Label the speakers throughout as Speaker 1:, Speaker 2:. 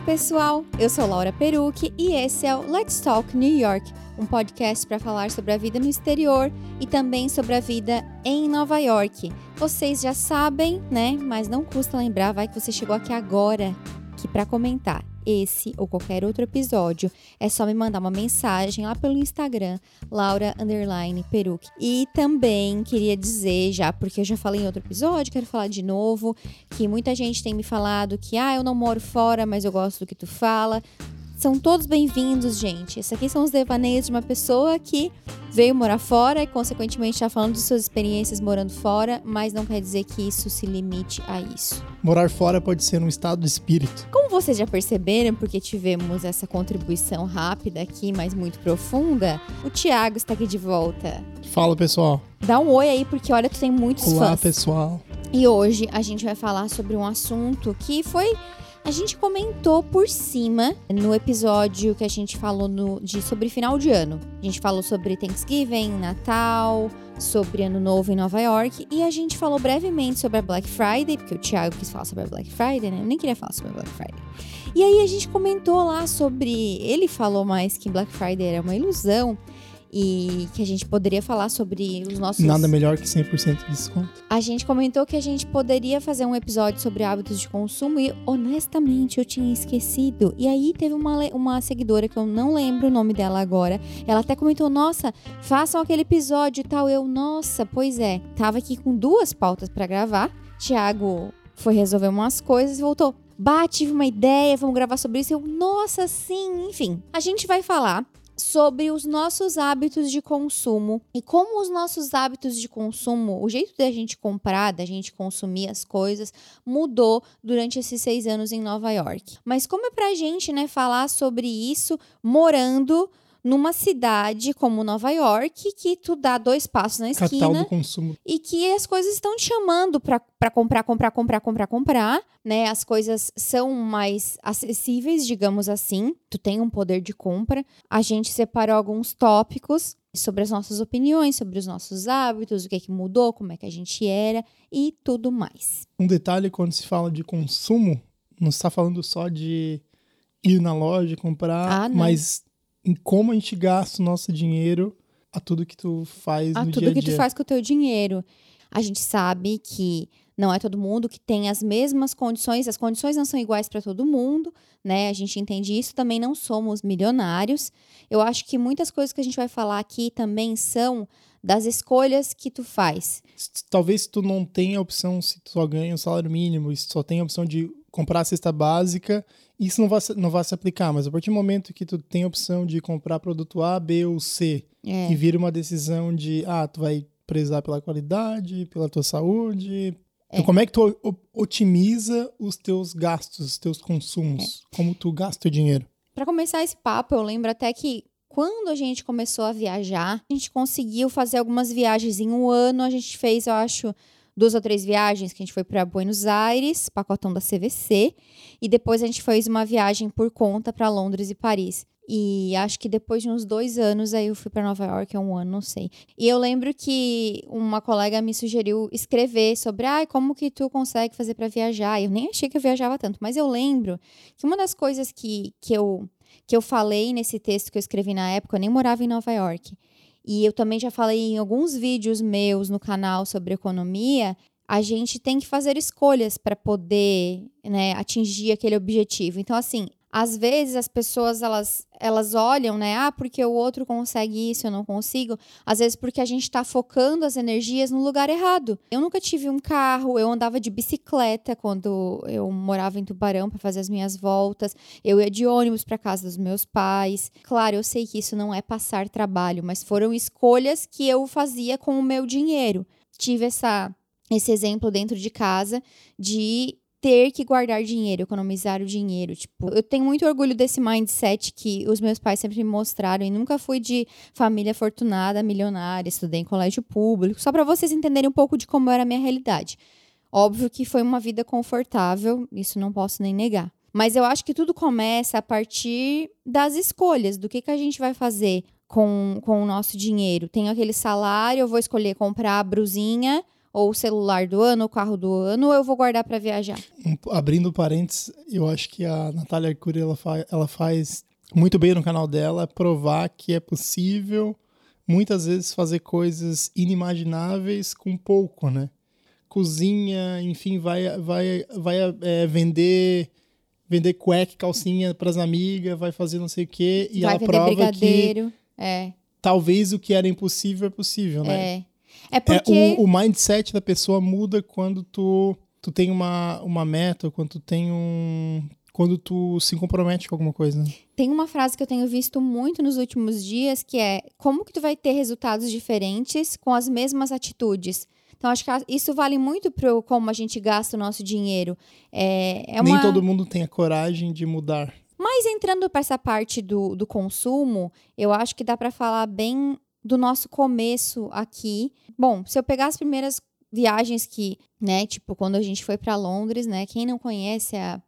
Speaker 1: Olá, pessoal! Eu sou Laura Perucci e esse é o Let's Talk New York, um podcast para falar sobre a vida no exterior e também sobre a vida em Nova York. Vocês já sabem, né? Mas não custa lembrar, vai que você chegou aqui agora, que para comentar esse ou qualquer outro episódio, é só me mandar uma mensagem lá pelo Instagram, Laura Peruque. E também queria dizer, já, porque eu já falei em outro episódio, quero falar de novo, que muita gente tem me falado que, ah, eu não moro fora, mas eu gosto do que tu fala. São todos bem-vindos, gente. Esses aqui são os devaneios de uma pessoa que veio morar fora e, consequentemente, está falando de suas experiências morando fora, mas não quer dizer que isso se limite a isso.
Speaker 2: Morar fora pode ser um estado de espírito.
Speaker 1: Como vocês já perceberam, porque tivemos essa contribuição rápida aqui, mas muito profunda, o Thiago está aqui de volta.
Speaker 2: Fala, pessoal.
Speaker 1: Dá um oi aí, porque olha, tu tem muitos
Speaker 2: Olá,
Speaker 1: fãs.
Speaker 2: pessoal.
Speaker 1: E hoje a gente vai falar sobre um assunto que foi a gente comentou por cima no episódio que a gente falou no, de, sobre final de ano. A gente falou sobre Thanksgiving, Natal, sobre Ano Novo em Nova York e a gente falou brevemente sobre a Black Friday, porque o Thiago quis falar sobre a Black Friday, né? Eu nem queria falar sobre a Black Friday. E aí a gente comentou lá sobre. Ele falou mais que Black Friday era uma ilusão e que a gente poderia falar sobre os nossos.
Speaker 2: Nada melhor que 100% de desconto.
Speaker 1: A gente comentou que a gente poderia fazer um episódio sobre hábitos de consumo e, honestamente, eu tinha esquecido. E aí teve uma, uma seguidora que eu não lembro o nome dela agora. Ela até comentou: Nossa, façam aquele episódio e tal. Eu, nossa, pois é. Tava aqui com duas pautas para gravar. Tiago foi resolver umas coisas e voltou. Bah, tive uma ideia, vamos gravar sobre isso. Eu, nossa, sim, enfim. A gente vai falar sobre os nossos hábitos de consumo e como os nossos hábitos de consumo, o jeito da gente comprar, da gente consumir as coisas, mudou durante esses seis anos em Nova York. Mas como é pra gente, né, falar sobre isso morando numa cidade como Nova York, que tu dá dois passos na esquina
Speaker 2: Capital do consumo.
Speaker 1: e que as coisas estão te chamando para comprar, comprar, comprar, comprar, comprar, né? As coisas são mais acessíveis, digamos assim. Tu tem um poder de compra. A gente separou alguns tópicos sobre as nossas opiniões, sobre os nossos hábitos, o que é que mudou, como é que a gente era e tudo mais.
Speaker 2: Um detalhe quando se fala de consumo, não está falando só de ir na loja e comprar,
Speaker 1: Ah,
Speaker 2: mas em como a gente gasta o nosso dinheiro a tudo que tu faz
Speaker 1: a
Speaker 2: no
Speaker 1: tudo
Speaker 2: dia a
Speaker 1: que
Speaker 2: dia.
Speaker 1: tu faz com o teu dinheiro. A gente sabe que não é todo mundo que tem as mesmas condições, as condições não são iguais para todo mundo, né? A gente entende isso, também não somos milionários. Eu acho que muitas coisas que a gente vai falar aqui também são das escolhas que tu faz.
Speaker 2: Talvez tu não tenha a opção se tu só ganha o salário mínimo, e só tem a opção de comprar a cesta básica, isso não vai, se- não vai se aplicar, mas a partir do momento que tu tem a opção de comprar produto A, B ou C,
Speaker 1: É.
Speaker 2: e vira uma decisão de, ah, tu vai prezar pela qualidade, pela tua saúde.
Speaker 1: É.
Speaker 2: Então, como é que tu otimiza os teus gastos, os teus consumos?
Speaker 1: É.
Speaker 2: Como tu gasta o dinheiro?
Speaker 1: Para começar esse papo, eu lembro até que quando a gente começou a viajar, a gente conseguiu fazer algumas viagens em um ano. A gente fez, eu acho, duas ou três viagens que a gente foi para Buenos Aires, pacotão da CVC, e depois a gente fez uma viagem por conta para Londres e Paris. E acho que depois de uns dois anos aí eu fui para Nova York, é um ano, não sei. E eu lembro que uma colega me sugeriu escrever sobre, ai, como que tu consegue fazer para viajar? Eu nem achei que eu viajava tanto, mas eu lembro que uma das coisas que, que eu que eu falei nesse texto que eu escrevi na época, eu nem morava em Nova York. E eu também já falei em alguns vídeos meus no canal sobre economia. A gente tem que fazer escolhas para poder né, atingir aquele objetivo. Então, assim, às vezes as pessoas elas, elas olham, né? Ah, porque o outro consegue isso, eu não consigo. Às vezes porque a gente está focando as energias no lugar errado. Eu nunca tive um carro, eu andava de bicicleta quando eu morava em Tubarão para fazer as minhas voltas. Eu ia de ônibus para casa dos meus pais. Claro, eu sei que isso não é passar trabalho, mas foram escolhas que eu fazia com o meu dinheiro. Tive essa esse exemplo dentro de casa de ter que guardar dinheiro, economizar o dinheiro. Tipo, eu tenho muito orgulho desse mindset que os meus pais sempre me mostraram e nunca fui de família afortunada, milionária, estudei em colégio público, só para vocês entenderem um pouco de como era a minha realidade. Óbvio que foi uma vida confortável, isso não posso nem negar. Mas eu acho que tudo começa a partir das escolhas, do que, que a gente vai fazer com, com o nosso dinheiro. Tenho aquele salário, eu vou escolher comprar a brusinha ou o celular do ano, o carro do ano, ou eu vou guardar para viajar?
Speaker 2: Um, abrindo parênteses, eu acho que a Natália Arcuri ela, fa ela faz muito bem no canal dela provar que é possível muitas vezes fazer coisas inimagináveis com pouco, né? Cozinha, enfim, vai, vai, vai é, vender vender cueca, calcinha para as amigas, vai fazer não sei o quê e
Speaker 1: Vai
Speaker 2: ela prova
Speaker 1: brigadeiro.
Speaker 2: que
Speaker 1: É,
Speaker 2: talvez o que era impossível é possível, né?
Speaker 1: é. É
Speaker 2: É,
Speaker 1: porque.
Speaker 2: o, o mindset da pessoa muda quando tu, tu tem uma, uma meta, quando tu tem um. Quando tu se compromete com alguma coisa. né?
Speaker 1: Tem uma frase que eu tenho visto muito nos últimos dias que é como que tu vai ter resultados diferentes com as mesmas atitudes? Então, acho que isso vale muito para como a gente gasta o nosso dinheiro. É, é uma...
Speaker 2: Nem todo mundo tem a coragem de mudar.
Speaker 1: Mas entrando para essa parte do, do consumo, eu acho que dá para falar bem do nosso começo aqui. Bom, se eu pegar as primeiras viagens que, né, tipo, quando a gente foi para Londres, né, quem não conhece a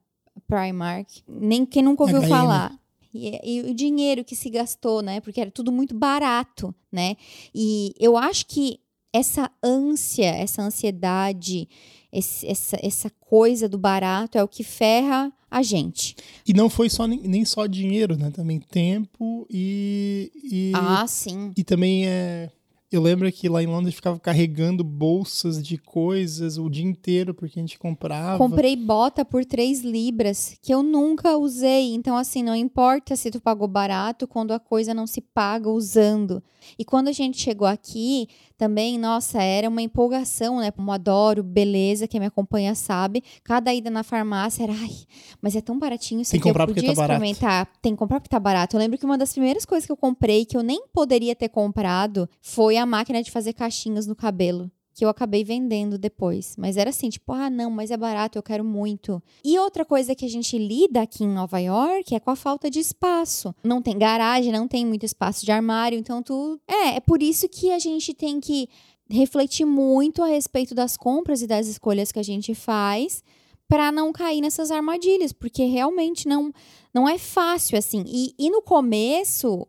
Speaker 1: Primark, nem quem nunca ouviu
Speaker 2: HM.
Speaker 1: falar. E, e o dinheiro que se gastou, né, porque era tudo muito barato, né? E eu acho que essa ânsia, essa ansiedade, esse- essa, essa coisa do barato é o que ferra a gente.
Speaker 2: E não foi só nem, só dinheiro, né? Também tempo e. E,
Speaker 1: Ah, sim.
Speaker 2: e também é. Eu lembro que lá em Londres ficava carregando bolsas de coisas o dia inteiro porque a gente comprava.
Speaker 1: Comprei bota por 3 libras, que eu nunca usei. Então, assim, não importa se tu pagou barato quando a coisa não se paga usando. E quando a gente chegou aqui, também, nossa, era uma empolgação, né? Como adoro, beleza, quem me acompanha sabe. Cada ida na farmácia era, ai, mas é tão baratinho isso
Speaker 2: Tem que comprar
Speaker 1: eu
Speaker 2: porque
Speaker 1: podia
Speaker 2: tá barato."
Speaker 1: experimentar. Tem que comprar porque tá barato. Eu lembro que uma das primeiras coisas que eu comprei, que eu nem poderia ter comprado, foi a máquina de fazer caixinhas no cabelo que eu acabei vendendo depois. Mas era assim, tipo, ah, não, mas é barato, eu quero muito. E outra coisa que a gente lida aqui em Nova York é com a falta de espaço. Não tem garagem, não tem muito espaço de armário, então tu. É, é por isso que a gente tem que refletir muito a respeito das compras e das escolhas que a gente faz para não cair nessas armadilhas, porque realmente não não é fácil assim. E, e no começo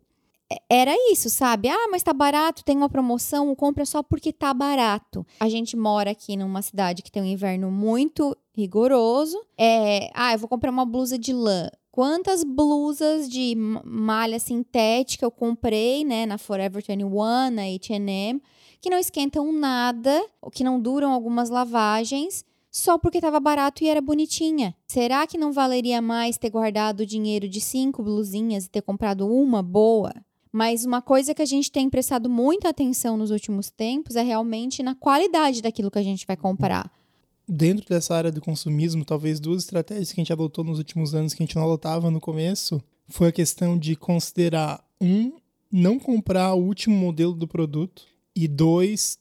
Speaker 1: era isso, sabe? Ah, mas tá barato, tem uma promoção, compra só porque tá barato. A gente mora aqui numa cidade que tem um inverno muito rigoroso. É, ah, eu vou comprar uma blusa de lã. Quantas blusas de ma- malha sintética eu comprei, né, na Forever 21, na H&M, que não esquentam nada, ou que não duram algumas lavagens, só porque estava barato e era bonitinha. Será que não valeria mais ter guardado o dinheiro de cinco blusinhas e ter comprado uma boa? Mas uma coisa que a gente tem prestado muita atenção nos últimos tempos é realmente na qualidade daquilo que a gente vai comprar.
Speaker 2: Dentro dessa área do consumismo, talvez duas estratégias que a gente adotou nos últimos anos que a gente não adotava no começo foi a questão de considerar um, não comprar o último modelo do produto e dois,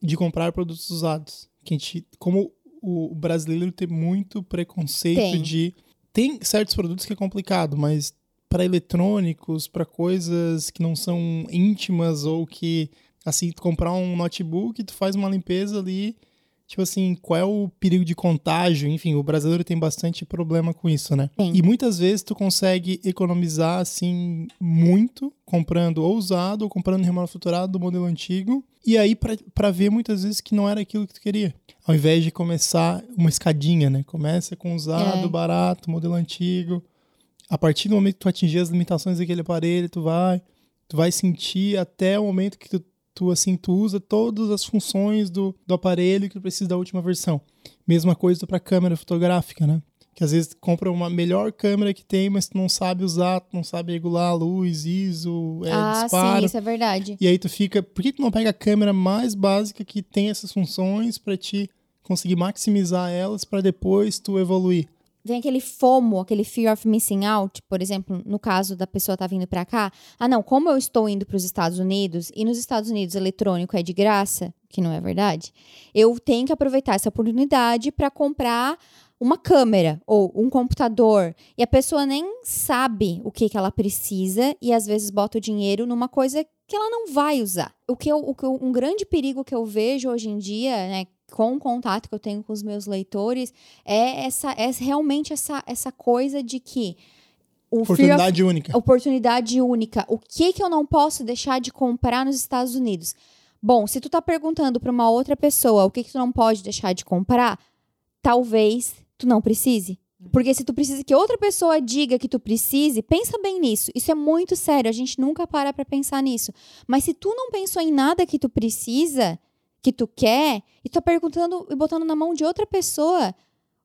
Speaker 2: de comprar produtos usados. Que a gente, como o brasileiro tem muito preconceito
Speaker 1: Tem.
Speaker 2: de tem certos produtos que é complicado, mas para eletrônicos, para coisas que não são íntimas ou que assim, tu comprar um notebook, tu faz uma limpeza ali, tipo assim, qual é o perigo de contágio? Enfim, o brasileiro tem bastante problema com isso, né?
Speaker 1: Tem.
Speaker 2: E muitas vezes tu consegue economizar assim muito comprando ou usado ou comprando remanufaturado do modelo antigo. E aí pra- pra ver muitas vezes que não era aquilo que tu queria. Ao invés de começar uma escadinha, né? Começa com usado,
Speaker 1: É.
Speaker 2: barato, modelo antigo. A partir do momento que tu atingir as limitações daquele aparelho, tu vai, tu vai sentir até o momento que tu, tu assim, tu usa todas as funções do, do aparelho que tu precisa da última versão. Mesma coisa para câmera fotográfica, né? Que às vezes tu compra uma melhor câmera que tem, mas tu não sabe usar, tu não sabe regular a luz, ISO, é,
Speaker 1: ah,
Speaker 2: disparo.
Speaker 1: sim, isso é verdade.
Speaker 2: E aí tu fica, por que tu não pega a câmera mais básica que tem essas funções para te conseguir maximizar elas para depois tu evoluir?
Speaker 1: Vem aquele FOMO, aquele fear of missing out, por exemplo, no caso da pessoa tá vindo para cá. Ah, não, como eu estou indo para os Estados Unidos e nos Estados Unidos eletrônico é de graça, que não é verdade, eu tenho que aproveitar essa oportunidade para comprar uma câmera ou um computador e a pessoa nem sabe o que, que ela precisa e às vezes bota o dinheiro numa coisa que ela não vai usar. O que, eu, o que eu- um grande perigo que eu vejo hoje em dia, né, com o contato que eu tenho com os meus leitores, é essa é realmente essa, essa coisa de que o fear of
Speaker 2: Oportunidade única.
Speaker 1: oportunidade única. O que que eu não posso deixar de comprar nos Estados Unidos? Bom, se tu tá perguntando para uma outra pessoa o que, que tu não pode deixar de comprar, talvez tu não precise. Porque se tu precisa que outra pessoa diga que tu precise, pensa bem nisso. Isso é muito sério, a gente nunca para pra pensar nisso. Mas se tu não pensou em nada que tu precisa, que tu quer, e tu tá perguntando e botando na mão de outra pessoa,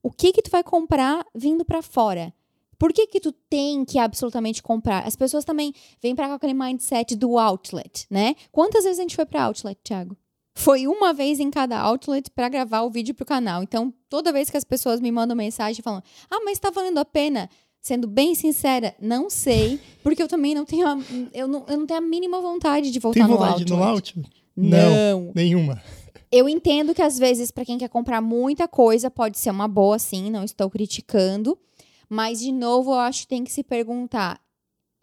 Speaker 1: o que que tu vai comprar vindo para fora? Por que que tu tem que absolutamente comprar? As pessoas também vêm para cá com aquele mindset do outlet, né? Quantas vezes a gente foi para outlet, Thiago? Foi uma vez em cada outlet para gravar o vídeo pro canal. Então, toda vez que as pessoas me mandam mensagem falando: "Ah, mas tá valendo a pena?" Sendo bem sincera, não sei, porque eu também não tenho a, eu não, eu não tenho a mínima vontade de voltar
Speaker 2: Tem
Speaker 1: no
Speaker 2: vontade
Speaker 1: outlet.
Speaker 2: de ir no outlet?
Speaker 1: Não.
Speaker 2: Nenhuma.
Speaker 1: Eu entendo que às vezes, para quem quer comprar muita coisa, pode ser uma boa, sim, não estou criticando. Mas, de novo, eu acho que tem que se perguntar: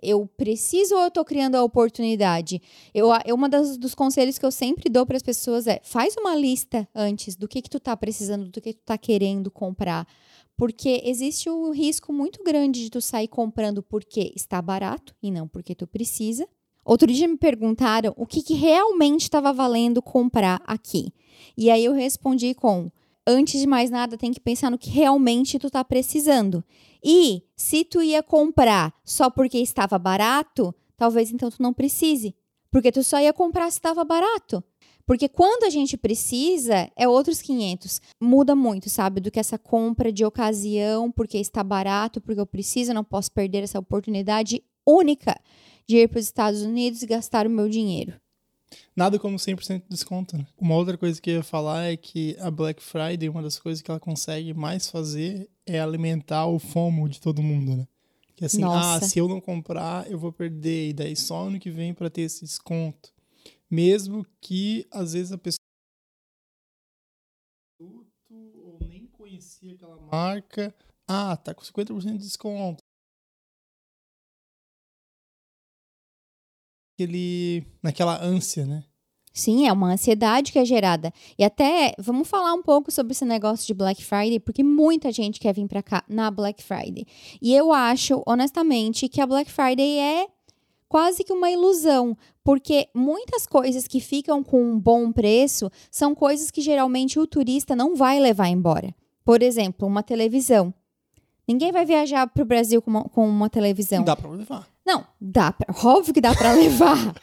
Speaker 1: eu preciso ou eu estou criando a oportunidade? Eu, eu uma das, dos conselhos que eu sempre dou para as pessoas é: faz uma lista antes do que, que tu tá precisando, do que tu tá querendo comprar. Porque existe um risco muito grande de tu sair comprando porque está barato e não porque tu precisa. Outro dia me perguntaram o que, que realmente estava valendo comprar aqui. E aí eu respondi com: antes de mais nada, tem que pensar no que realmente tu tá precisando. E se tu ia comprar só porque estava barato, talvez então tu não precise, porque tu só ia comprar se estava barato. Porque quando a gente precisa, é outros 500. Muda muito, sabe? Do que essa compra de ocasião, porque está barato, porque eu preciso, não posso perder essa oportunidade única de ir para os Estados Unidos e gastar o meu dinheiro.
Speaker 2: Nada como 100% de desconto, né? Uma outra coisa que eu ia falar é que a Black Friday, uma das coisas que ela consegue mais fazer é alimentar o FOMO de todo mundo, né? Que assim,
Speaker 1: Nossa.
Speaker 2: ah, se eu não comprar, eu vou perder. E daí só ano que vem para ter esse desconto. Mesmo que, às vezes, a pessoa ou nem conhecia aquela marca. Ah, tá com 50% de desconto. Aquele, naquela ânsia, né?
Speaker 1: Sim, é uma ansiedade que é gerada. E até vamos falar um pouco sobre esse negócio de Black Friday, porque muita gente quer vir para cá na Black Friday. E eu acho, honestamente, que a Black Friday é quase que uma ilusão, porque muitas coisas que ficam com um bom preço são coisas que geralmente o turista não vai levar embora. Por exemplo, uma televisão. Ninguém vai viajar para o Brasil com uma, com uma televisão.
Speaker 2: Dá pra levar.
Speaker 1: Não, dá pra, óbvio que dá pra levar.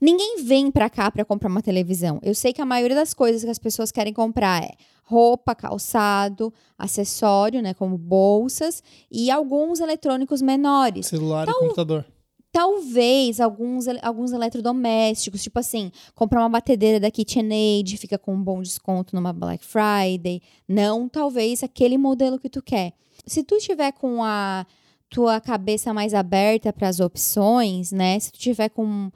Speaker 1: Ninguém vem pra cá pra comprar uma televisão. Eu sei que a maioria das coisas que as pessoas querem comprar é roupa, calçado, acessório, né, como bolsas e alguns eletrônicos menores.
Speaker 2: Celular e computador.
Speaker 1: Talvez alguns, alguns eletrodomésticos, tipo assim, comprar uma batedeira da KitchenAid, fica com um bom desconto numa Black Friday. Não, talvez aquele modelo que tu quer. Se tu tiver com a tua cabeça mais aberta para as opções, né? Se tu tiver com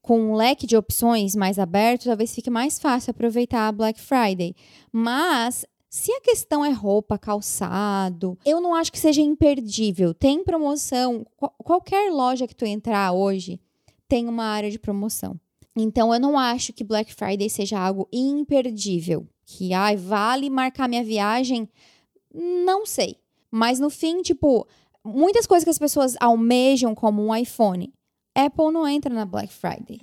Speaker 1: com um leque de opções mais aberto, talvez fique mais fácil aproveitar a Black Friday. Mas se a questão é roupa, calçado, eu não acho que seja imperdível. Tem promoção. Qual- qualquer loja que tu entrar hoje tem uma área de promoção. Então eu não acho que Black Friday seja algo imperdível. Que ai, vale marcar minha viagem? Não sei. Mas no fim, tipo, muitas coisas que as pessoas almejam como um iPhone, Apple não entra na Black Friday.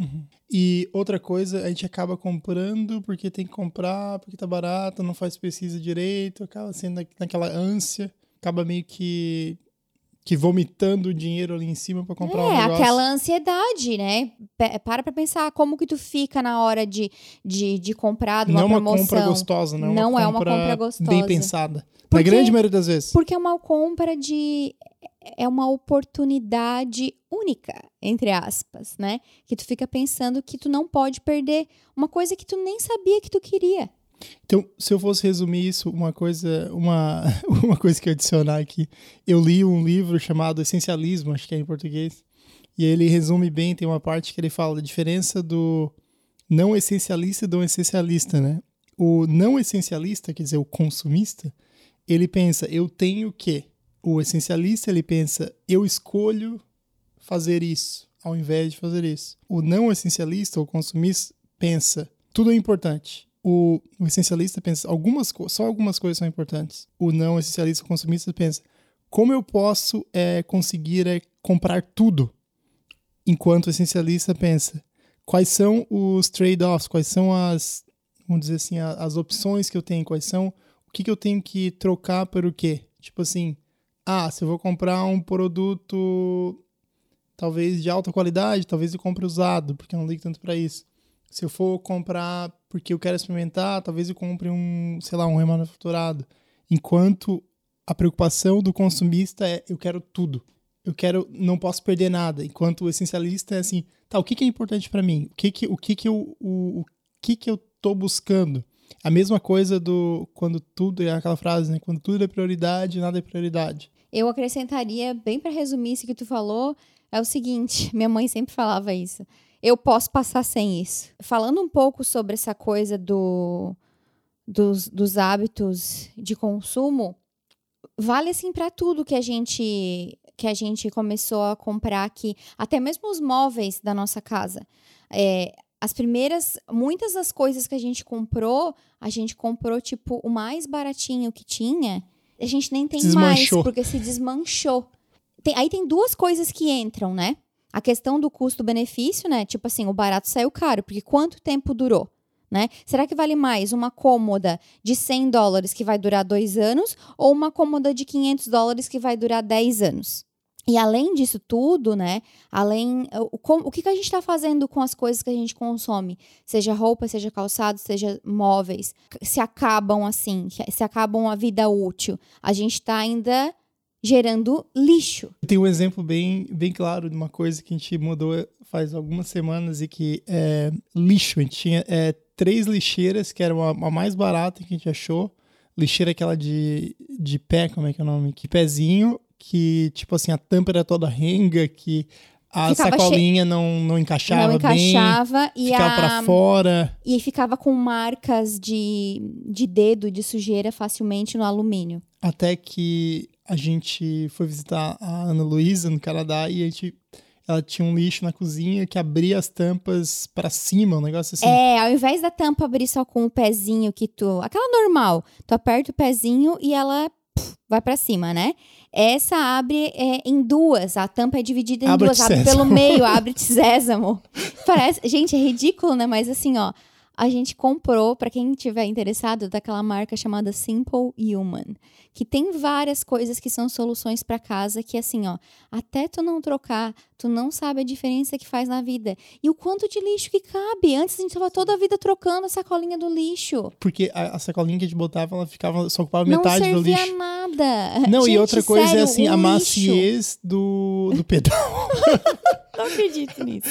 Speaker 2: E outra coisa, a gente acaba comprando porque tem que comprar, porque tá barato, não faz pesquisa direito, acaba sendo na- naquela ânsia, acaba meio que que vomitando dinheiro ali em cima pra comprar um
Speaker 1: é,
Speaker 2: negócio.
Speaker 1: aquela ansiedade, né? Pe- Para pra pensar como que tu fica na hora de, de, de comprar de uma
Speaker 2: não é uma
Speaker 1: promoção.
Speaker 2: compra gostosa, não,
Speaker 1: Não
Speaker 2: é
Speaker 1: é
Speaker 2: uma
Speaker 1: uma
Speaker 2: compra
Speaker 1: compra gostosa.
Speaker 2: bem pensada.
Speaker 1: Porque-
Speaker 2: Na grande maioria das vezes.
Speaker 1: Porque é uma compra de. É uma oportunidade única, entre aspas, né? Que tu fica pensando que tu não pode perder uma coisa que tu nem sabia que tu queria.
Speaker 2: Então, se eu fosse resumir isso, uma coisa, uma, uma coisa que eu adicionar aqui, eu li um livro chamado Essencialismo, acho que é em português, e ele resume bem, tem uma parte que ele fala da diferença do não essencialista e do essencialista, né? O não essencialista, quer dizer, o consumista, ele pensa, eu tenho que. O essencialista, ele pensa, eu escolho fazer isso, ao invés de fazer isso. O não essencialista, ou consumista, pensa, tudo é importante. O, essencialista pensa, algumas só algumas coisas são importantes. O não essencialista, o consumista pensa, como eu posso é, conseguir é, comprar tudo? Enquanto o essencialista pensa, quais são os trade-offs, quais são as, vamos dizer assim, as opções que eu tenho, quais são, o que, que eu tenho que trocar por o quê? Tipo assim, ah, se eu vou comprar um produto talvez de alta qualidade, talvez eu compre usado, porque eu não ligo tanto para isso. Se eu for comprar porque eu quero experimentar, talvez eu compre um, sei lá, um remanufaturado. Enquanto a preocupação do consumista é eu quero tudo. Eu quero, não posso perder nada. Enquanto o essencialista é assim, tá, o que, que é importante para mim? O que que, o que que eu, o, o que que eu tô buscando? A mesma coisa do quando tudo é aquela frase, né? Quando tudo é prioridade, nada é prioridade.
Speaker 1: Eu acrescentaria, bem para resumir isso que tu falou, é o seguinte: minha mãe sempre falava isso. Eu posso passar sem isso. Falando um pouco sobre essa coisa do, dos, dos hábitos de consumo, vale assim para tudo que a gente que a gente começou a comprar aqui, até mesmo os móveis da nossa casa. É, as primeiras, muitas das coisas que a gente comprou, a gente comprou tipo o mais baratinho que tinha. A gente nem tem mais porque se desmanchou. Tem, aí tem duas coisas que entram, né? A questão do custo-benefício, né? Tipo assim, o barato saiu caro, porque quanto tempo durou? Né? Será que vale mais uma cômoda de 100 dólares que vai durar dois anos ou uma cômoda de 500 dólares que vai durar 10 anos? E além disso tudo, né? Além. O, o que, que a gente está fazendo com as coisas que a gente consome? Seja roupa, seja calçado, seja móveis. Se acabam assim, se acabam a vida útil. A gente está ainda gerando lixo.
Speaker 2: Tem um exemplo bem, bem claro de uma coisa que a gente mudou faz algumas semanas e que é lixo. A gente tinha é, três lixeiras, que era a, a, mais barata que a gente achou. Lixeira aquela de, de pé, como é que é o nome? Que pezinho, que tipo assim, a tampa era toda renga, que a ficava sacolinha che... não, não encaixava
Speaker 1: não encaixava
Speaker 2: bem, e ficava a... para fora.
Speaker 1: E ficava com marcas de, de dedo, de sujeira facilmente no alumínio.
Speaker 2: Até que a gente foi visitar a Ana Luísa no Canadá e a gente ela tinha um lixo na cozinha que abria as tampas para cima, um negócio assim.
Speaker 1: É, ao invés da tampa abrir só com o pezinho que tu, aquela normal, tu aperta o pezinho e ela pff, vai para cima, né? Essa abre é, em duas, a tampa é dividida em abre duas, abre pelo meio, abre de sésamo. Parece, gente, é ridículo, né? Mas assim, ó, a gente comprou, para quem tiver interessado, daquela marca chamada Simple Human, que tem várias coisas que são soluções para casa que assim, ó, até tu não trocar, tu não sabe a diferença que faz na vida. E o quanto de lixo que cabe. Antes a gente tava toda a vida trocando a sacolinha do lixo.
Speaker 2: Porque a, a sacolinha que a gente botava, ela ficava só ocupava metade do lixo.
Speaker 1: Não nada.
Speaker 2: Não, gente, e outra coisa é sério, é assim, a maciez do, do pedal.
Speaker 1: não acredito nisso.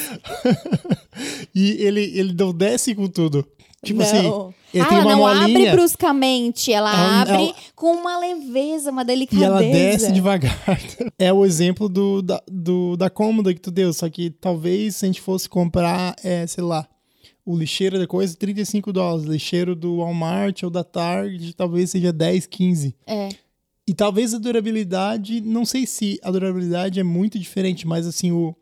Speaker 2: e ele, ele não desce com tudo. Tipo assim,
Speaker 1: não. assim, ele ah, tem uma não molinha, abre bruscamente, ela, ela abre ela, com uma leveza, uma delicadeza.
Speaker 2: E ela desce devagar. É o exemplo do, da, do, da cômoda que tu deu, só que talvez se a gente fosse comprar, é, sei lá, o lixeiro da coisa, 35 dólares. Lixeiro do Walmart ou da Target, talvez seja 10, 15.
Speaker 1: É.
Speaker 2: E talvez a durabilidade, não sei se a durabilidade é muito diferente, mas assim, o,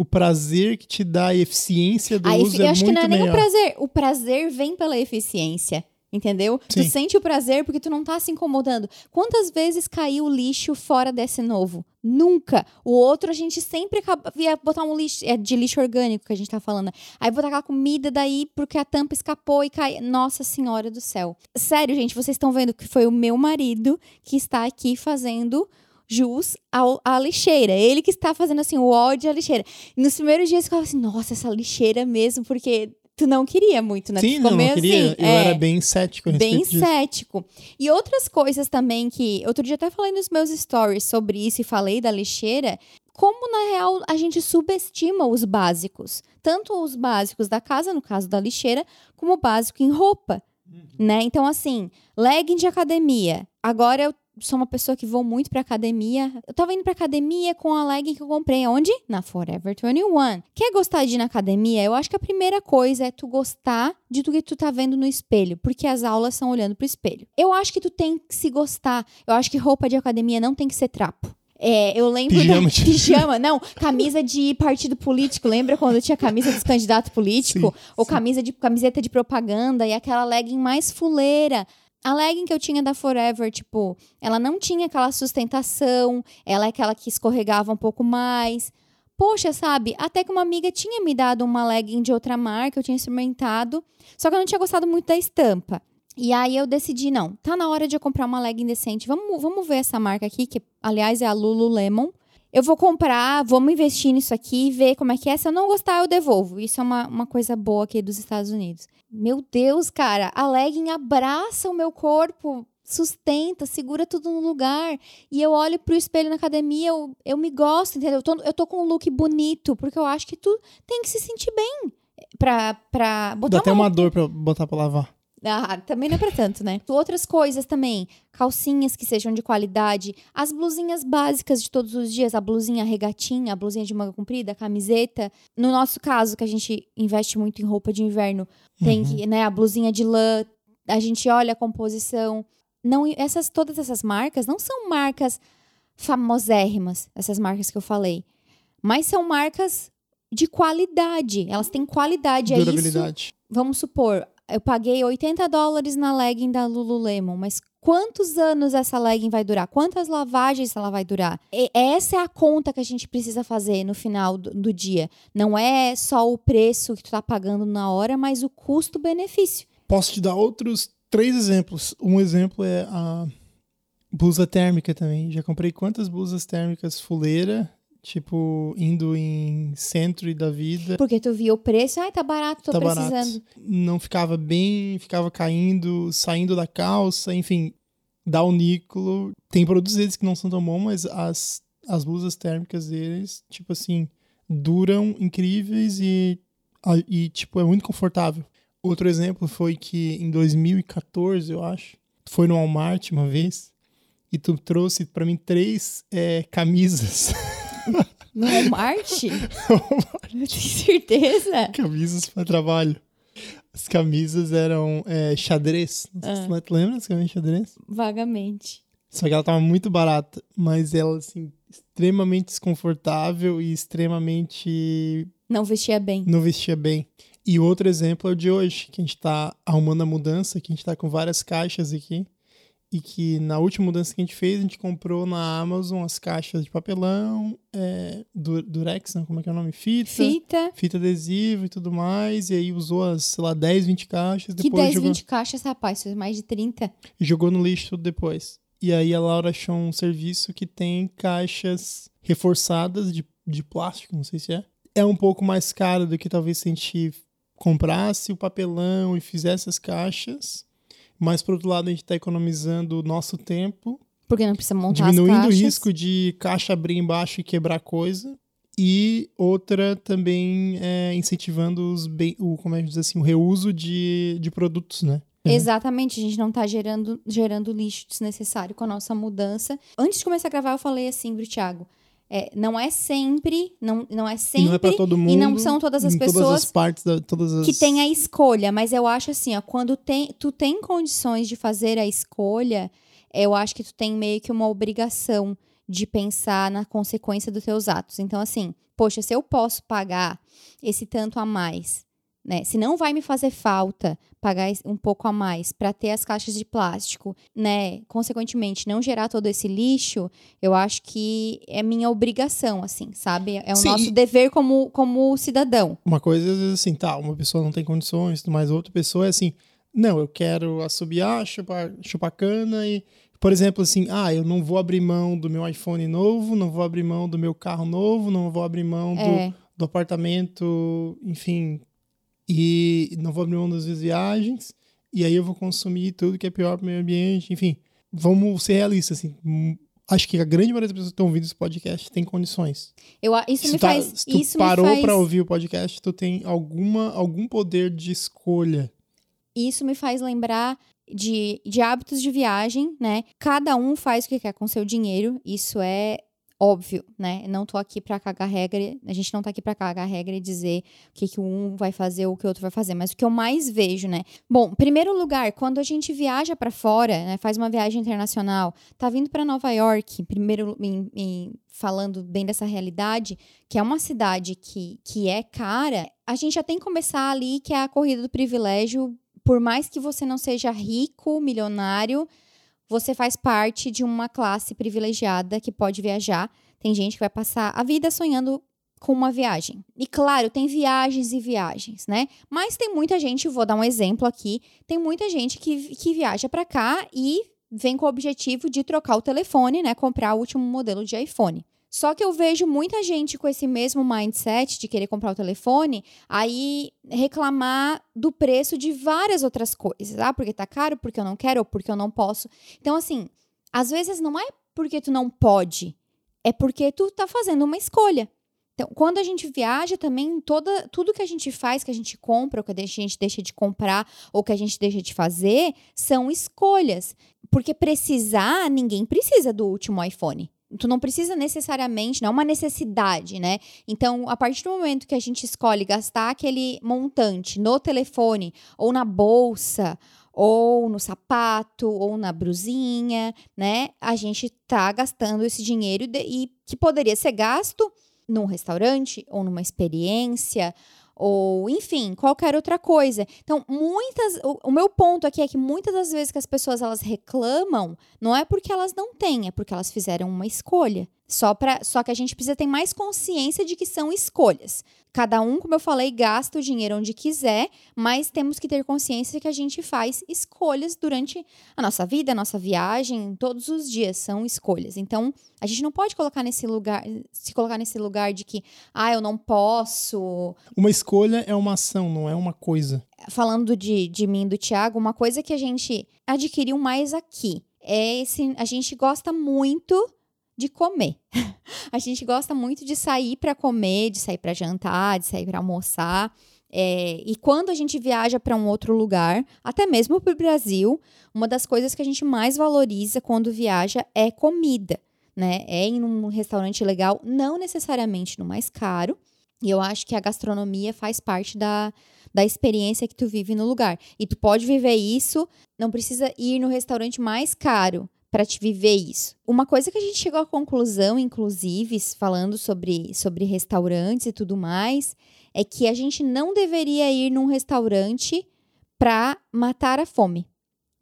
Speaker 2: o prazer que te dá a eficiência do Aí, uso é muito. Eu acho que não é nem
Speaker 1: o prazer. O prazer vem pela eficiência. Entendeu? Sim. Tu sente o prazer porque tu não tá se incomodando. Quantas vezes caiu o lixo fora desse novo? Nunca. O outro a gente sempre via botar um lixo, é de lixo orgânico que a gente tá falando. Aí botar aquela comida daí porque a tampa escapou e cai. Nossa Senhora do céu. Sério, gente, vocês estão vendo que foi o meu marido que está aqui fazendo jus ao, à lixeira. Ele que está fazendo assim o ódio à lixeira. E nos primeiros dias eu ficava assim, nossa, essa lixeira mesmo, porque tu não queria muito, né?
Speaker 2: Sim, não, não queria. Assim, eu é, era bem cético.
Speaker 1: Bem
Speaker 2: disso.
Speaker 1: cético. E outras coisas também que outro dia até falei nos meus stories sobre isso e falei da lixeira. Como na real a gente subestima os básicos, tanto os básicos da casa, no caso da lixeira, como o básico em roupa. Uhum. Né? Então, assim, legging de academia. Agora eu sou uma pessoa que vou muito pra academia. Eu tava indo pra academia com a legging que eu comprei. Onde? Na Forever 21. Quer gostar de ir na academia? Eu acho que a primeira coisa é tu gostar de tudo que tu tá vendo no espelho. Porque as aulas são olhando pro espelho. Eu acho que tu tem que se gostar. Eu acho que roupa de academia não tem que ser trapo. É, eu lembro
Speaker 2: pijama,
Speaker 1: da pijama, não, camisa de partido político. Lembra quando tinha camisa dos candidatos políticos? Ou sim. camisa de camiseta de propaganda e aquela legging mais fuleira. A legging que eu tinha da Forever, tipo, ela não tinha aquela sustentação, ela é aquela que escorregava um pouco mais. poxa, sabe? Até que uma amiga tinha me dado uma legging de outra marca, eu tinha experimentado, só que eu não tinha gostado muito da estampa. E aí eu decidi, não, tá na hora de eu comprar uma legging decente. Vamos, vamos ver essa marca aqui, que aliás é a Lululemon. Eu vou comprar, vamos investir nisso aqui, ver como é que é. Se eu não gostar, eu devolvo. Isso é uma, uma coisa boa aqui dos Estados Unidos. Meu Deus, cara, a legging abraça o meu corpo, sustenta, segura tudo no lugar. E eu olho pro espelho na academia, eu, eu me gosto, entendeu? Eu tô, eu tô com um look bonito, porque eu acho que tu tem que se sentir bem pra, pra botar
Speaker 2: Dá até
Speaker 1: uma
Speaker 2: uma dor pra botar pra lavar.
Speaker 1: Ah, também não é pra tanto, né? Outras coisas também. Calcinhas que sejam de qualidade. As blusinhas básicas de todos os dias. A blusinha regatinha, a blusinha de manga comprida, a camiseta. No nosso caso, que a gente investe muito em roupa de inverno, tem que, né, a blusinha de lã. A gente olha a composição. Não, essas, todas essas marcas não são marcas famosérrimas, essas marcas que eu falei. Mas são marcas de qualidade. Elas têm qualidade. É isso
Speaker 2: Durabilidade.
Speaker 1: vamos supor, eu paguei 80 dólares na legging da Lululemon, mas quantos anos essa legging vai durar? Quantas lavagens ela vai durar? E essa é a conta que a gente precisa fazer no final do, do dia. Não é só o preço que tu tá pagando na hora, mas o custo-benefício.
Speaker 2: Posso te dar outros três exemplos. Um exemplo é a blusa térmica também. Já comprei quantas blusas térmicas fuleira, tipo, indo em centro da vida.
Speaker 1: Porque tu viu o preço, ai, tá barato, tô
Speaker 2: tá
Speaker 1: precisando.
Speaker 2: barato. Não ficava bem, ficava caindo, saindo da calça, enfim, dá o níquelo. Tem produtos deles que não são tão bons, mas as, as blusas térmicas deles, tipo assim, duram incríveis e, e, tipo, é muito confortável. Outro exemplo foi que em 2014, eu acho, tu foi no Walmart uma vez e tu trouxe pra mim três é, camisas.
Speaker 1: No Walmart? Tem certeza?
Speaker 2: camisas para trabalho. As camisas eram é, xadrez. Não sei se
Speaker 1: Ah.
Speaker 2: tu lembra das camisas de xadrez?
Speaker 1: Vagamente.
Speaker 2: Só que ela tava muito barata, mas ela, assim, extremamente desconfortável e extremamente
Speaker 1: Não vestia bem.
Speaker 2: não vestia bem. E outro exemplo é o de hoje, que a gente tá arrumando a mudança, que a gente tá com várias caixas aqui. E que na última mudança que a gente fez, a gente comprou na Amazon as caixas de papelão, é, du- durex, não, como é que é o nome? Fita.
Speaker 1: Fita.
Speaker 2: fita adesiva e tudo mais, e aí usou as, sei lá, 10, 20 caixas,
Speaker 1: Que
Speaker 2: depois
Speaker 1: 10,
Speaker 2: jogou,
Speaker 1: 20 caixas, rapaz, fez mais de 30.
Speaker 2: jogou no lixo tudo depois. E aí a Laura achou um serviço que tem caixas reforçadas de, de plástico, não sei se é. É um pouco mais caro do que talvez se a gente comprasse o papelão e fizesse as caixas, mas por outro lado a gente está economizando o nosso tempo
Speaker 1: Porque não precisa montar
Speaker 2: diminuindo o risco de caixa abrir embaixo e quebrar coisa. E outra também é incentivando os bem, o, como é que diz assim, o reuso de, de produtos, né?
Speaker 1: Exatamente, a gente não tá gerando, gerando lixo desnecessário com a nossa mudança. Antes de começar a gravar, eu falei assim pro Thiago: é, não é sempre, não, não é
Speaker 2: E
Speaker 1: sempre
Speaker 2: não é para todo mundo.
Speaker 1: e não são todas as
Speaker 2: em todas
Speaker 1: pessoas
Speaker 2: as partes da, todas as
Speaker 1: que têm a escolha, mas eu acho assim, ó, quando tem, tu tem condições de fazer a escolha, eu acho que tu tem meio que uma obrigação de pensar na consequência dos teus atos. Então, assim, poxa, se eu posso pagar esse tanto a mais, né? Se não vai me fazer falta pagar um pouco a mais para ter as caixas de plástico, né? Consequentemente, não gerar todo esse lixo, eu acho que é minha obrigação, assim, sabe? É o
Speaker 2: Sim,
Speaker 1: nosso
Speaker 2: e-
Speaker 1: dever como, como cidadão.
Speaker 2: Uma coisa, às vezes, assim, tá, uma pessoa não tem condições, mas outra pessoa é assim, não, eu quero assobiar, chupar, chupar cana e, por exemplo, assim, ah, eu não vou abrir mão do meu iPhone novo, não vou abrir mão do meu carro novo, não vou abrir mão do,
Speaker 1: É.
Speaker 2: do apartamento, enfim, e não vou abrir mão das minhas viagens, e aí eu vou consumir tudo que é pior pro meio ambiente, enfim. Vamos ser realistas, assim. hum, Acho que a grande maioria das pessoas que estão ouvindo esse podcast tem condições.
Speaker 1: Eu, isso
Speaker 2: se,
Speaker 1: me
Speaker 2: tá-
Speaker 1: faz.
Speaker 2: se tu
Speaker 1: isso
Speaker 2: parou
Speaker 1: faz,
Speaker 2: pra ouvir o podcast, tu tem alguma, algum poder de escolha.
Speaker 1: Isso me faz lembrar de, de hábitos de viagem, né? Cada um faz o que quer com seu dinheiro. Isso é óbvio, né? Não tô aqui pra cagar regra. A gente não tá aqui pra cagar regra e dizer o que, que um vai fazer ou o que o outro vai fazer. Mas o que eu mais vejo, né? Bom, primeiro lugar, quando a gente viaja pra fora, né? Faz uma viagem internacional, tá vindo pra Nova York, primeiro em- em- falando bem dessa realidade, que é uma cidade que, que é cara, a gente já tem que começar ali, que é a corrida do privilégio. Por mais que você não seja rico, milionário, você faz parte de uma classe privilegiada que pode viajar. Tem gente que vai passar a vida sonhando com uma viagem. E claro, tem viagens e viagens, né? Mas tem muita gente, vou dar um exemplo aqui, tem muita gente que, que viaja para cá e vem com o objetivo de trocar o telefone, né? Comprar o último modelo de iPhone. Só que eu vejo muita gente com esse mesmo mindset de querer comprar o telefone, aí reclamar do preço de várias outras coisas. Ah, porque tá caro, porque eu não quero, ou porque eu não posso. Então, assim, às vezes não é porque tu não pode, é porque tu tá fazendo uma escolha. Então, quando a gente viaja também, toda, tudo que a gente faz, que a gente compra, ou que a gente deixa de comprar, ou que a gente deixa de fazer, são escolhas. Porque precisar, ninguém precisa do último iPhone tu não precisa necessariamente, não é uma necessidade, né? Então, a partir do momento que a gente escolhe gastar aquele montante no telefone ou na bolsa, ou no sapato, ou na brusinha, né? A gente tá gastando esse dinheiro de, e que poderia ser gasto num restaurante ou numa experiência ou enfim, qualquer outra coisa. Então, muitas o, o, meu ponto aqui é que muitas das vezes que as pessoas elas reclamam, não é porque elas não têm, é porque elas fizeram uma escolha. Só para só que a gente precisa ter mais consciência de que são escolhas. Cada um, como eu falei, gasta o dinheiro onde quiser, mas temos que ter consciência que a gente faz escolhas durante a nossa vida, a nossa viagem, todos os dias são escolhas. Então, a gente não pode colocar nesse lugar, se colocar nesse lugar de que, ah, eu não posso.
Speaker 2: Uma escolha é uma ação, não é uma coisa.
Speaker 1: Falando de, de mim e do Tiago, uma coisa que a gente adquiriu mais aqui é esse, a gente gosta muito de comer. a gente gosta muito de sair para comer, de sair para jantar, de sair para almoçar. É, e quando a gente viaja para um outro lugar, até mesmo para o Brasil, uma das coisas que a gente mais valoriza quando viaja é comida, né? É em um restaurante legal, não necessariamente no mais caro. E eu acho que a gastronomia faz parte da, da experiência que tu vive no lugar. E tu pode viver isso, não precisa ir no restaurante mais caro para te viver isso. Uma coisa que a gente chegou à conclusão, inclusive, falando sobre, sobre restaurantes e tudo mais, é que a gente não deveria ir num restaurante para matar a fome.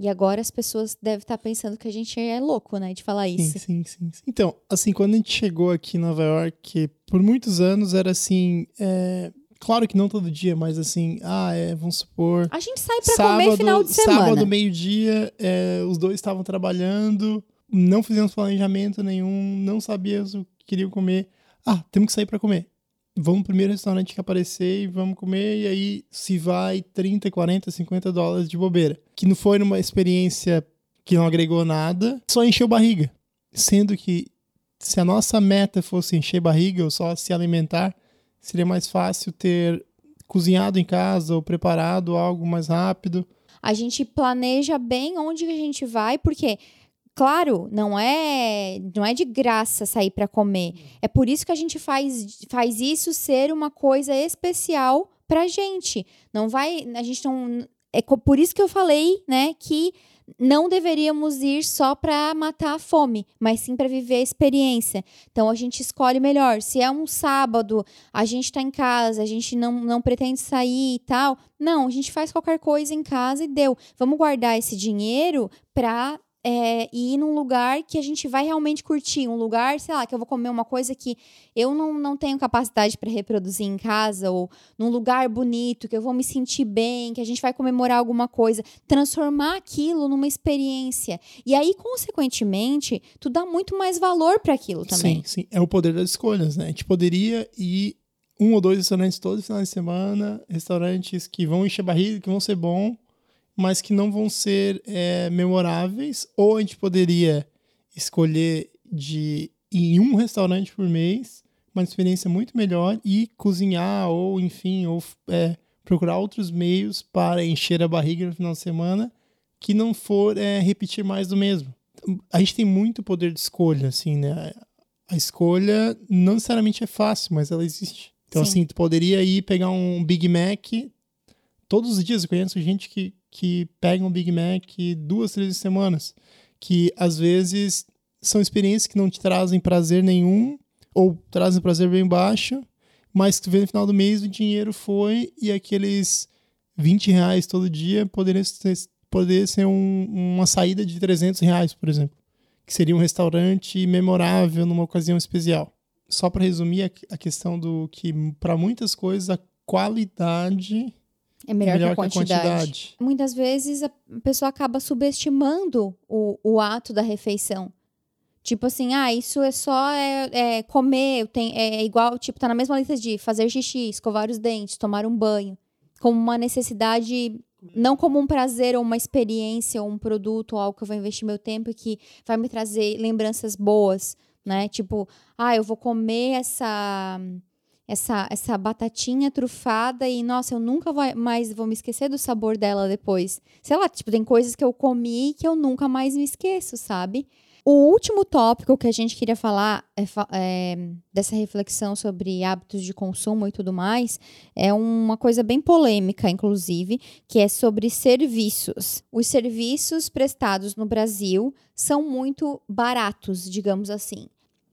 Speaker 1: E agora as pessoas devem estar pensando que a gente é louco, né, de falar isso.
Speaker 2: Sim, sim, sim. Então, assim, quando a gente chegou aqui em Nova York, por muitos anos era assim, é, Claro que não todo dia, mas assim, ah, é, vamos supor.
Speaker 1: A gente sai pra sábado, comer final de semana.
Speaker 2: Sábado, meio-dia, é, os dois estavam trabalhando, não fizemos planejamento nenhum, não sabíamos o que queriam comer. Ah, temos que sair para comer. Vamos no primeiro restaurante que aparecer e vamos comer, e aí se vai 30, 40, 50 dólares de bobeira. Que não foi numa experiência que não agregou nada, só encheu barriga. Sendo que se a nossa meta fosse encher barriga ou só se alimentar, seria mais fácil ter cozinhado em casa ou preparado algo mais rápido.
Speaker 1: A gente planeja bem onde a gente vai, porque claro, não é não é de graça sair para comer. É por isso que a gente faz, faz isso ser uma coisa especial pra gente. Não vai, a gente não é por isso que eu falei, né, que não deveríamos ir só para matar a fome, mas sim para viver a experiência. Então a gente escolhe melhor. Se é um sábado, a gente está em casa, a gente não, não pretende sair e tal. Não, a gente faz qualquer coisa em casa e deu. Vamos guardar esse dinheiro para é, e ir num lugar que a gente vai realmente curtir. Um lugar, sei lá, que eu vou comer uma coisa que eu não, não tenho capacidade para reproduzir em casa, ou num lugar bonito, que eu vou me sentir bem, que a gente vai comemorar alguma coisa. Transformar aquilo numa experiência. E aí, consequentemente, tu dá muito mais valor para aquilo também.
Speaker 2: Sim, sim. É o poder das escolhas, né? A gente poderia ir um ou dois restaurantes todo final de semana, restaurantes que vão encher barriga, que vão ser bons mas que não vão ser é, memoráveis. Ou a gente poderia escolher de ir em um restaurante por mês, uma experiência muito melhor, e cozinhar, ou enfim, ou é, procurar outros meios para encher a barriga no final de semana que não for é, repetir mais do mesmo. A gente tem muito poder de escolha, assim, né? A escolha não necessariamente é fácil, mas ela existe. Então, Sim. assim, tu poderia ir pegar um Big Mac todos os dias. Eu conheço gente que que pegam o Big Mac duas, três semanas, que às vezes são experiências que não te trazem prazer nenhum, ou trazem prazer bem baixo, mas que tu vê no final do mês o dinheiro foi e aqueles 20 reais todo dia poderia ser, poderia ser um, uma saída de 300 reais, por exemplo, que seria um restaurante memorável numa ocasião especial. só para resumir a, questão do que para muitas coisas a qualidade
Speaker 1: é melhor, melhor que, a, que a quantidade. Muitas vezes a pessoa acaba subestimando o, o ato da refeição. Tipo assim, ah, isso é só é, é comer, tem, é igual, tipo, tá na mesma lista de fazer xixi, escovar os dentes, tomar um banho. Como uma necessidade, não como um prazer ou uma experiência ou um produto ou algo que eu vou investir meu tempo e que vai me trazer lembranças boas, né? Tipo, ah, eu vou comer essa essa, essa batatinha trufada e, nossa, eu nunca vou, mais vou me esquecer do sabor dela depois. Sei lá, tipo, tem coisas que eu comi que eu nunca mais me esqueço, sabe? O último tópico que a gente queria falar é, é, dessa reflexão sobre hábitos de consumo e tudo mais é uma coisa bem polêmica, inclusive, que é sobre serviços. Os serviços prestados no Brasil são muito baratos, digamos assim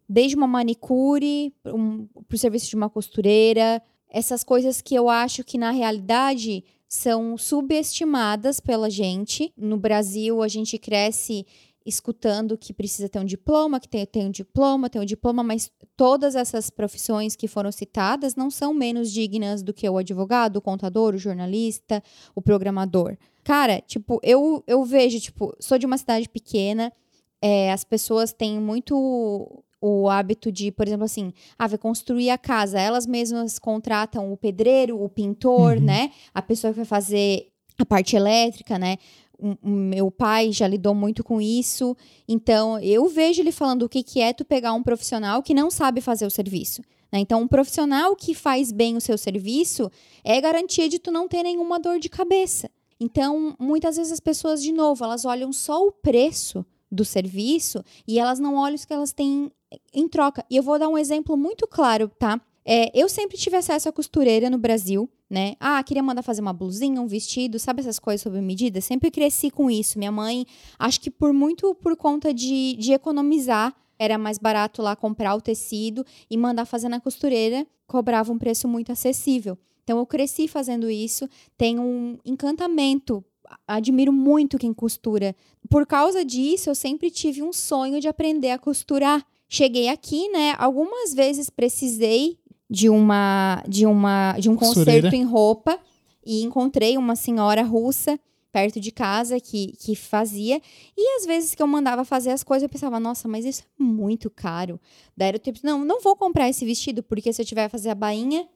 Speaker 1: desde uma manicure um, para o serviço de uma costureira, essas coisas que eu acho que na realidade são subestimadas pela gente. No Brasil, a gente cresce escutando que precisa ter um diploma, que tem, tem um diploma, tem um diploma, mas todas essas profissões que foram citadas não são menos dignas do que o advogado, o contador, o jornalista, o programador. Cara, tipo, eu, eu vejo, tipo, sou de uma cidade pequena, é, as pessoas têm muito o hábito de, por exemplo, assim, ah, vai construir a casa, elas mesmas contratam o pedreiro, o pintor, uhum. né? A pessoa que vai fazer a parte elétrica, né? O, meu pai já lidou muito com isso, então eu vejo ele falando o que, que é tu pegar um profissional que não sabe fazer o serviço. Né? Então, um profissional que faz bem o seu serviço é garantia de tu não ter nenhuma dor de cabeça. Então, muitas vezes as pessoas, de novo, elas olham só o preço do serviço e elas não olham o que elas têm em troca. E eu vou dar um exemplo muito claro, tá? É, eu sempre tive acesso à costureira no Brasil, né? Ah, queria mandar fazer uma blusinha, um vestido, sabe essas coisas sob medida? Sempre cresci com isso. Minha mãe, acho que por muito por conta de, de economizar, era mais barato lá comprar o tecido e mandar fazer na costureira, cobrava um preço muito acessível. Então eu cresci fazendo isso, tenho um encantamento admiro muito quem costura. Por causa disso, eu sempre tive um sonho de aprender a costurar. Cheguei aqui, né? Algumas vezes precisei de uma de uma de um concerto em roupa e encontrei uma senhora russa perto de casa que, que fazia. E às vezes que eu mandava fazer as coisas, eu pensava, nossa, mas isso é muito caro. Daí o tipo, não, não vou comprar esse vestido, porque se eu tiver a fazer a bainha,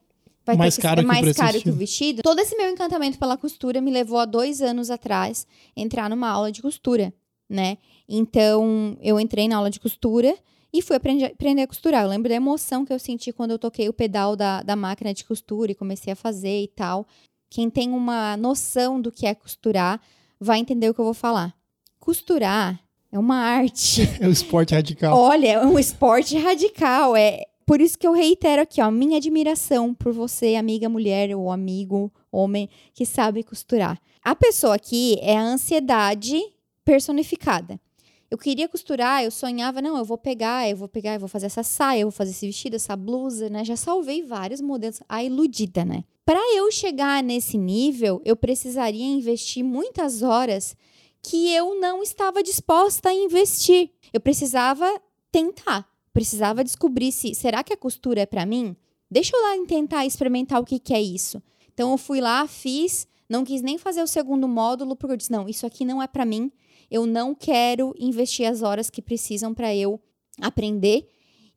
Speaker 1: vai
Speaker 2: mais ter que caro ser
Speaker 1: mais caro que o vestido. Todo esse meu encantamento pela costura me levou a dois anos atrás entrar numa aula de costura, né? Então, eu entrei na aula de costura e fui aprender, aprender a costurar. Eu lembro da emoção que eu senti quando eu toquei o pedal da, da máquina de costura e comecei a fazer e tal. Quem tem uma noção do que é costurar vai entender o que eu vou falar. Costurar é uma arte.
Speaker 2: É um esporte radical.
Speaker 1: Olha, é um esporte radical. É por isso que eu reitero aqui, ó, minha admiração por você, amiga mulher ou amigo homem que sabe costurar. A pessoa aqui é a ansiedade personificada. Eu queria costurar, eu sonhava, não, eu vou pegar, eu vou pegar, eu vou fazer essa saia, eu vou fazer esse vestido, essa blusa, né? Já salvei vários modelos. A iludida, né? Para eu chegar nesse nível, eu precisaria investir muitas horas que eu não estava disposta a investir. Eu precisava tentar, precisava descobrir se será que a costura é para mim? Deixa eu lá tentar experimentar o que, que é isso. Então eu fui lá, fiz, não quis nem fazer o segundo módulo porque eu disse não, isso aqui não é para mim eu não quero investir as horas que precisam para eu aprender.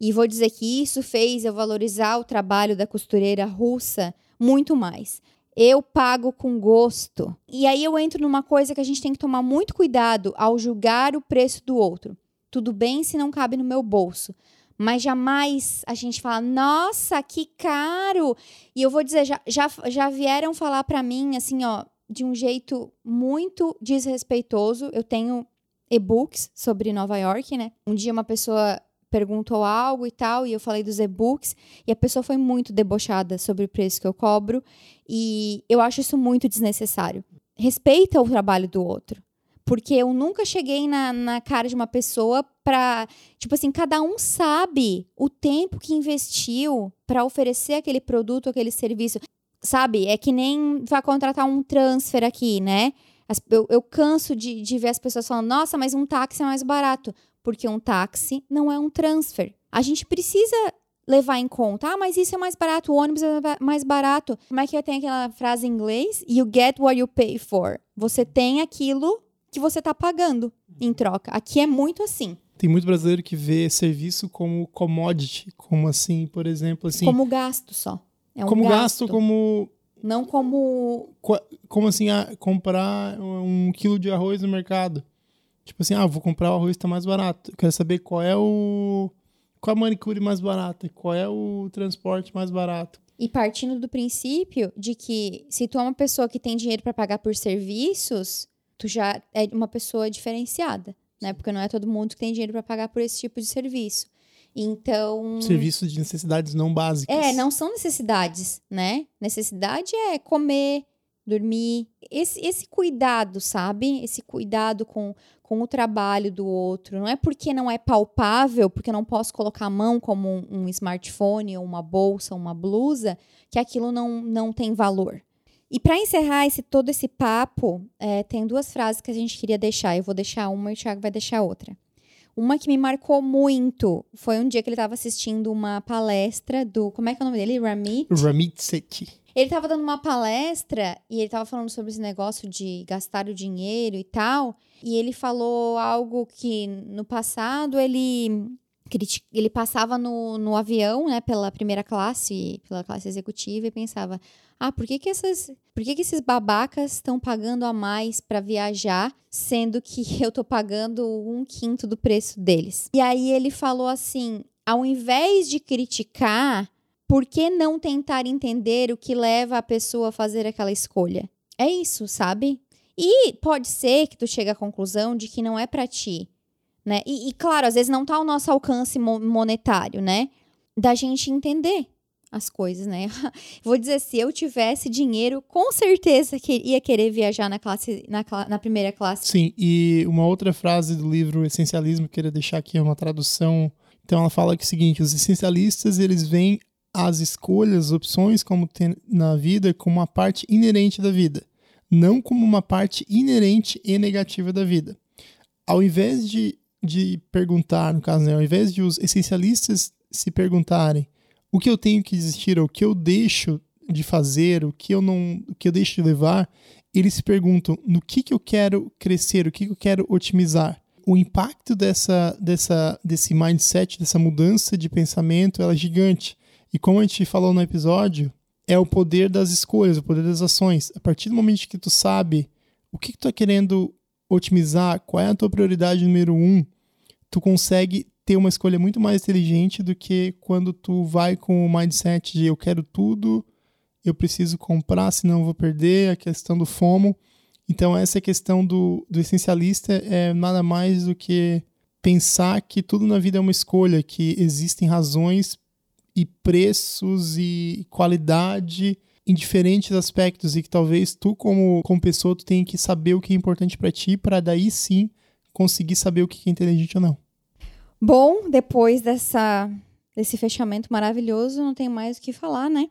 Speaker 1: E vou dizer que isso fez eu valorizar o trabalho da costureira russa muito mais. Eu pago com gosto. E aí eu entro numa coisa que a gente tem que tomar muito cuidado ao julgar o preço do outro. Tudo bem se não cabe no meu bolso, mas jamais a gente fala, nossa, que caro. E eu vou dizer, já, já, já vieram falar para mim assim, ó, de um jeito muito desrespeitoso. Eu tenho e-books sobre Nova York, né? Um dia uma pessoa perguntou algo e tal, e eu falei dos e-books, e a pessoa foi muito debochada sobre o preço que eu cobro, e eu acho isso muito desnecessário. Respeita o trabalho do outro. Porque eu nunca cheguei na, na cara de uma pessoa pra. Tipo assim, cada um sabe o tempo que investiu para oferecer aquele produto, aquele serviço sabe? É que nem vai contratar um transfer aqui, né? Eu, eu canso de, de ver as pessoas falando, nossa, mas um táxi é mais barato. Porque um táxi não é um transfer. A gente precisa levar em conta. Ah, mas isso é mais barato, o ônibus é mais barato. Como é que tem aquela frase em inglês? You get what you pay for. Você tem aquilo que você está pagando em troca. Aqui é muito assim.
Speaker 2: Tem muito brasileiro que vê serviço como commodity, como assim, por exemplo, assim.
Speaker 1: Como gasto só. É um
Speaker 2: como
Speaker 1: gasto,
Speaker 2: gasto, como
Speaker 1: Não como.
Speaker 2: Como assim, ah, comprar um quilo de arroz no mercado. Tipo assim, ah, vou comprar o arroz que tá mais barato. Eu quero saber qual é o. Qual a manicure mais barata? Qual é o transporte mais barato?
Speaker 1: E partindo do princípio de que se tu é uma pessoa que tem dinheiro para pagar por serviços, tu já é uma pessoa diferenciada, né? Porque não é todo mundo que tem dinheiro para pagar por esse tipo de serviço. Então,
Speaker 2: Serviços de necessidades não básicas.
Speaker 1: é, não são necessidades, né? Necessidade é comer, dormir. Esse, esse cuidado, sabe? Esse cuidado com, com o trabalho do outro. Não é porque não é palpável, porque eu não posso colocar a mão como um, um smartphone, ou uma bolsa, uma blusa, que aquilo não, não tem valor. E para encerrar esse, todo esse papo, é, tem duas frases que a gente queria deixar. Eu vou deixar uma e o Thiago vai deixar outra. Uma que me marcou muito foi um dia que ele estava assistindo uma palestra do. Como é que é o nome dele? Rami?
Speaker 2: Ramit Sethi.
Speaker 1: Ele estava dando uma palestra e ele estava falando sobre esse negócio de gastar o dinheiro e tal. E ele falou algo que no passado ele ele passava no, no avião, né, pela primeira classe, pela classe executiva e pensava: "Ah, por que que essas, por que que esses babacas estão pagando a mais para viajar, sendo que eu tô pagando um quinto do preço deles?" E aí ele falou assim: "Ao invés de criticar, por que não tentar entender o que leva a pessoa a fazer aquela escolha? É isso, sabe? E pode ser que tu chegue à conclusão de que não é pra ti, né? E, e, claro, às vezes não tá ao nosso alcance mo- monetário, né? Da gente entender as coisas, né? Vou dizer, se eu tivesse dinheiro, com certeza que ia querer viajar na classe, na, na primeira classe.
Speaker 2: Sim, e uma outra frase do livro Essencialismo que eu queria deixar aqui uma tradução. Então ela fala que é o seguinte: os essencialistas eles veem as escolhas, as opções como tem na vida como uma parte inerente da vida, não como uma parte inerente e negativa da vida. Ao invés de, de perguntar, no caso, né, ao invés de os essencialistas se perguntarem o que eu tenho que existir, ou o que eu deixo de fazer, o que eu não, o que eu deixo de levar, eles se perguntam no que, que eu quero crescer, o que, que eu quero otimizar. O impacto dessa, dessa, desse mindset, dessa mudança de pensamento, ela é gigante. E como a gente falou no episódio, é o poder das escolhas, o poder das ações. A partir do momento que tu sabe o que, que tu tá querendo otimizar, qual é a tua prioridade número um, tu consegue ter uma escolha muito mais inteligente do que quando tu vai com o mindset de eu quero tudo, eu preciso comprar, senão eu vou perder, a questão do FOMO. Então, essa questão do, do essencialista é nada mais do que pensar que tudo na vida é uma escolha, que existem razões e preços e qualidade em diferentes aspectos e que talvez tu como, como pessoa tu tenha que saber o que é importante para ti para daí sim conseguir saber o que é inteligente ou não.
Speaker 1: Bom, depois dessa, desse fechamento maravilhoso, não tem mais o que falar, né?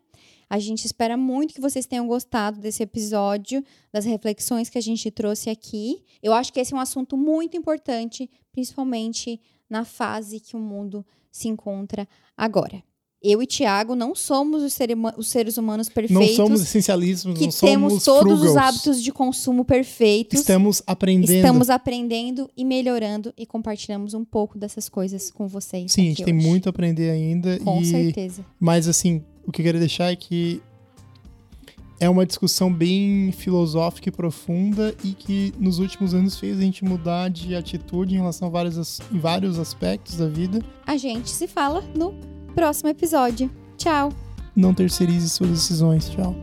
Speaker 1: A gente espera muito que vocês tenham gostado desse episódio, das reflexões que a gente trouxe aqui. Eu acho que esse é um assunto muito importante, principalmente na fase que o mundo se encontra agora. Eu e Tiago não somos os, os seres humanos
Speaker 2: Não
Speaker 1: perfeitos
Speaker 2: somos essencialismos,
Speaker 1: que
Speaker 2: não
Speaker 1: temos
Speaker 2: somos
Speaker 1: todos os
Speaker 2: frugals.
Speaker 1: hábitos de consumo perfeitos.
Speaker 2: Estamos aprendendo.
Speaker 1: Estamos aprendendo e melhorando e compartilhamos um pouco dessas coisas com vocês.
Speaker 2: Sim, a gente tem
Speaker 1: hoje.
Speaker 2: muito a aprender ainda.
Speaker 1: Com
Speaker 2: e...
Speaker 1: certeza.
Speaker 2: Mas assim, o que eu quero deixar é que é uma discussão bem filosófica e profunda e que nos últimos anos fez a gente mudar de atitude em relação a vários, em vários aspectos da vida.
Speaker 1: A gente se fala no próximo episódio. Tchau!
Speaker 2: Não terceirize suas decisões. Tchau.